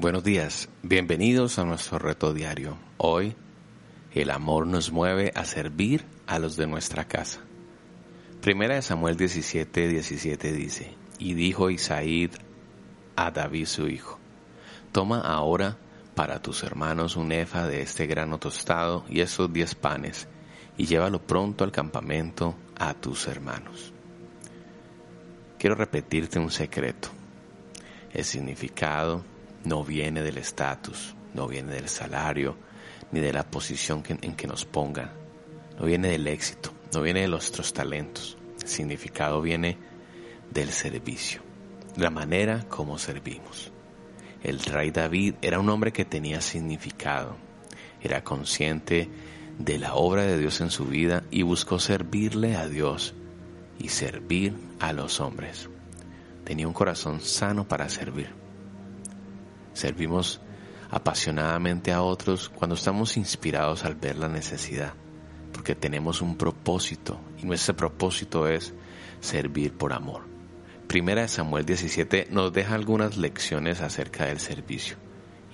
Buenos días, bienvenidos a nuestro reto diario. Hoy, el amor nos mueve a servir a los de nuestra casa. Primera de Samuel 17, 17 dice, y dijo Isaíd a David su hijo, toma ahora para tus hermanos un efa de este grano tostado y estos diez panes, y llévalo pronto al campamento a tus hermanos. Quiero repetirte un secreto. El significado no viene del estatus, no viene del salario, ni de la posición en que nos pongan, no viene del éxito, no viene de nuestros talentos. El significado viene del servicio, la manera como servimos. El rey David era un hombre que tenía significado, era consciente de la obra de Dios en su vida y buscó servirle a Dios y servir a los hombres. Tenía un corazón sano para servir. Servimos apasionadamente a otros cuando estamos inspirados al ver la necesidad, porque tenemos un propósito y nuestro propósito es servir por amor. Primera de Samuel 17 nos deja algunas lecciones acerca del servicio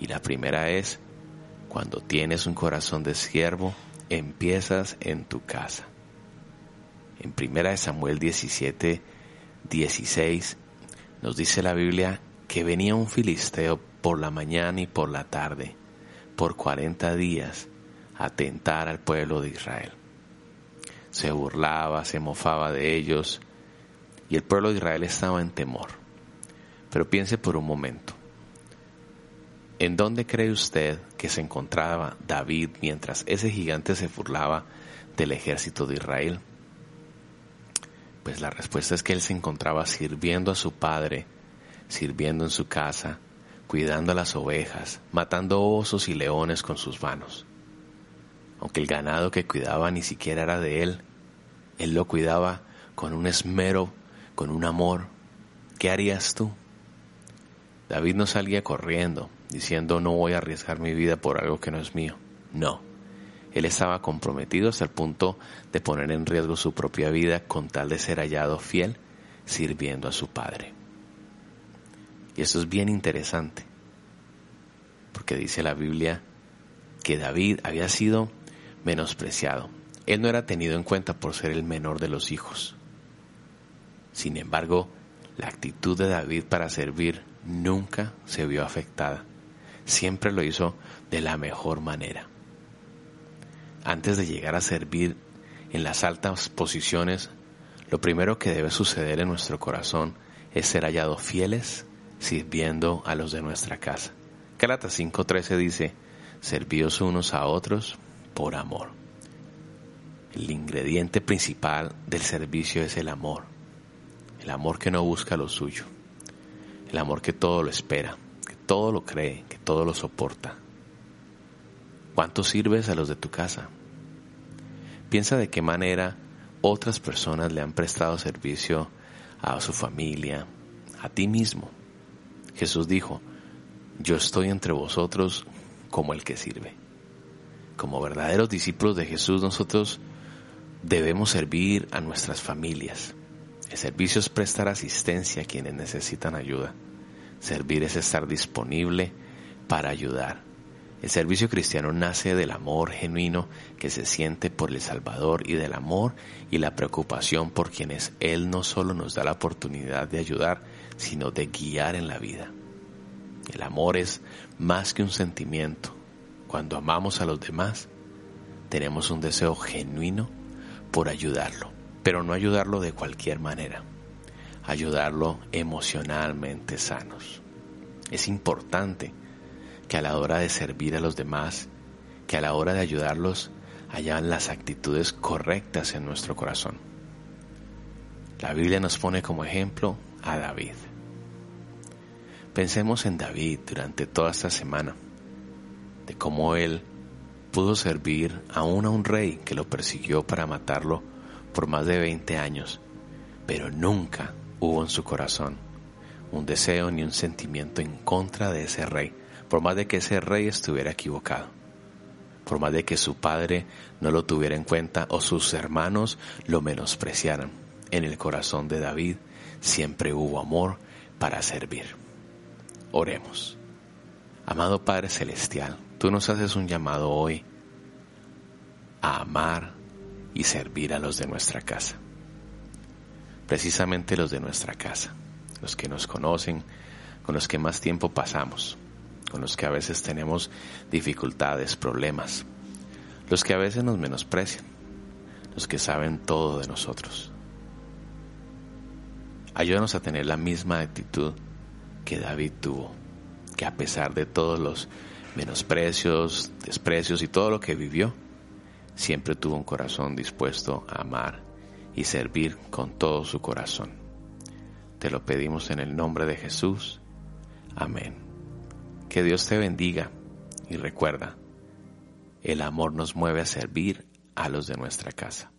y la primera es, cuando tienes un corazón de siervo, empiezas en tu casa. En Primera de Samuel 17, 16 nos dice la Biblia que venía un filisteo por la mañana y por la tarde, por cuarenta días, a tentar al pueblo de Israel. Se burlaba, se mofaba de ellos, y el pueblo de Israel estaba en temor. Pero piense por un momento, ¿en dónde cree usted que se encontraba David mientras ese gigante se burlaba del ejército de Israel? Pues la respuesta es que él se encontraba sirviendo a su padre, sirviendo en su casa, cuidando a las ovejas, matando osos y leones con sus manos. Aunque el ganado que cuidaba ni siquiera era de él, él lo cuidaba con un esmero, con un amor. ¿Qué harías tú? David no salía corriendo, diciendo no voy a arriesgar mi vida por algo que no es mío. No. Él estaba comprometido hasta el punto de poner en riesgo su propia vida con tal de ser hallado fiel sirviendo a su Padre. Y eso es bien interesante, porque dice la Biblia que David había sido menospreciado. Él no era tenido en cuenta por ser el menor de los hijos. Sin embargo, la actitud de David para servir nunca se vio afectada. Siempre lo hizo de la mejor manera. Antes de llegar a servir en las altas posiciones, lo primero que debe suceder en nuestro corazón es ser hallados fieles sirviendo a los de nuestra casa. Gálatas 5:13 dice, servíos unos a otros por amor. El ingrediente principal del servicio es el amor. El amor que no busca lo suyo. El amor que todo lo espera, que todo lo cree, que todo lo soporta. ¿Cuánto sirves a los de tu casa? Piensa de qué manera otras personas le han prestado servicio a su familia, a ti mismo. Jesús dijo, yo estoy entre vosotros como el que sirve. Como verdaderos discípulos de Jesús nosotros debemos servir a nuestras familias. El servicio es prestar asistencia a quienes necesitan ayuda. Servir es estar disponible para ayudar. El servicio cristiano nace del amor genuino que se siente por el Salvador y del amor y la preocupación por quienes Él no solo nos da la oportunidad de ayudar, sino de guiar en la vida. El amor es más que un sentimiento. Cuando amamos a los demás, tenemos un deseo genuino por ayudarlo, pero no ayudarlo de cualquier manera, ayudarlo emocionalmente sanos. Es importante que a la hora de servir a los demás, que a la hora de ayudarlos, hayan las actitudes correctas en nuestro corazón. La Biblia nos pone como ejemplo a David. Pensemos en David durante toda esta semana, de cómo él pudo servir aún a un rey que lo persiguió para matarlo por más de 20 años, pero nunca hubo en su corazón un deseo ni un sentimiento en contra de ese rey, por más de que ese rey estuviera equivocado, por más de que su padre no lo tuviera en cuenta o sus hermanos lo menospreciaran. En el corazón de David siempre hubo amor para servir. Oremos. Amado Padre Celestial, tú nos haces un llamado hoy a amar y servir a los de nuestra casa. Precisamente los de nuestra casa, los que nos conocen, con los que más tiempo pasamos, con los que a veces tenemos dificultades, problemas, los que a veces nos menosprecian, los que saben todo de nosotros. Ayúdanos a tener la misma actitud que David tuvo, que a pesar de todos los menosprecios, desprecios y todo lo que vivió, siempre tuvo un corazón dispuesto a amar y servir con todo su corazón. Te lo pedimos en el nombre de Jesús. Amén. Que Dios te bendiga y recuerda, el amor nos mueve a servir a los de nuestra casa.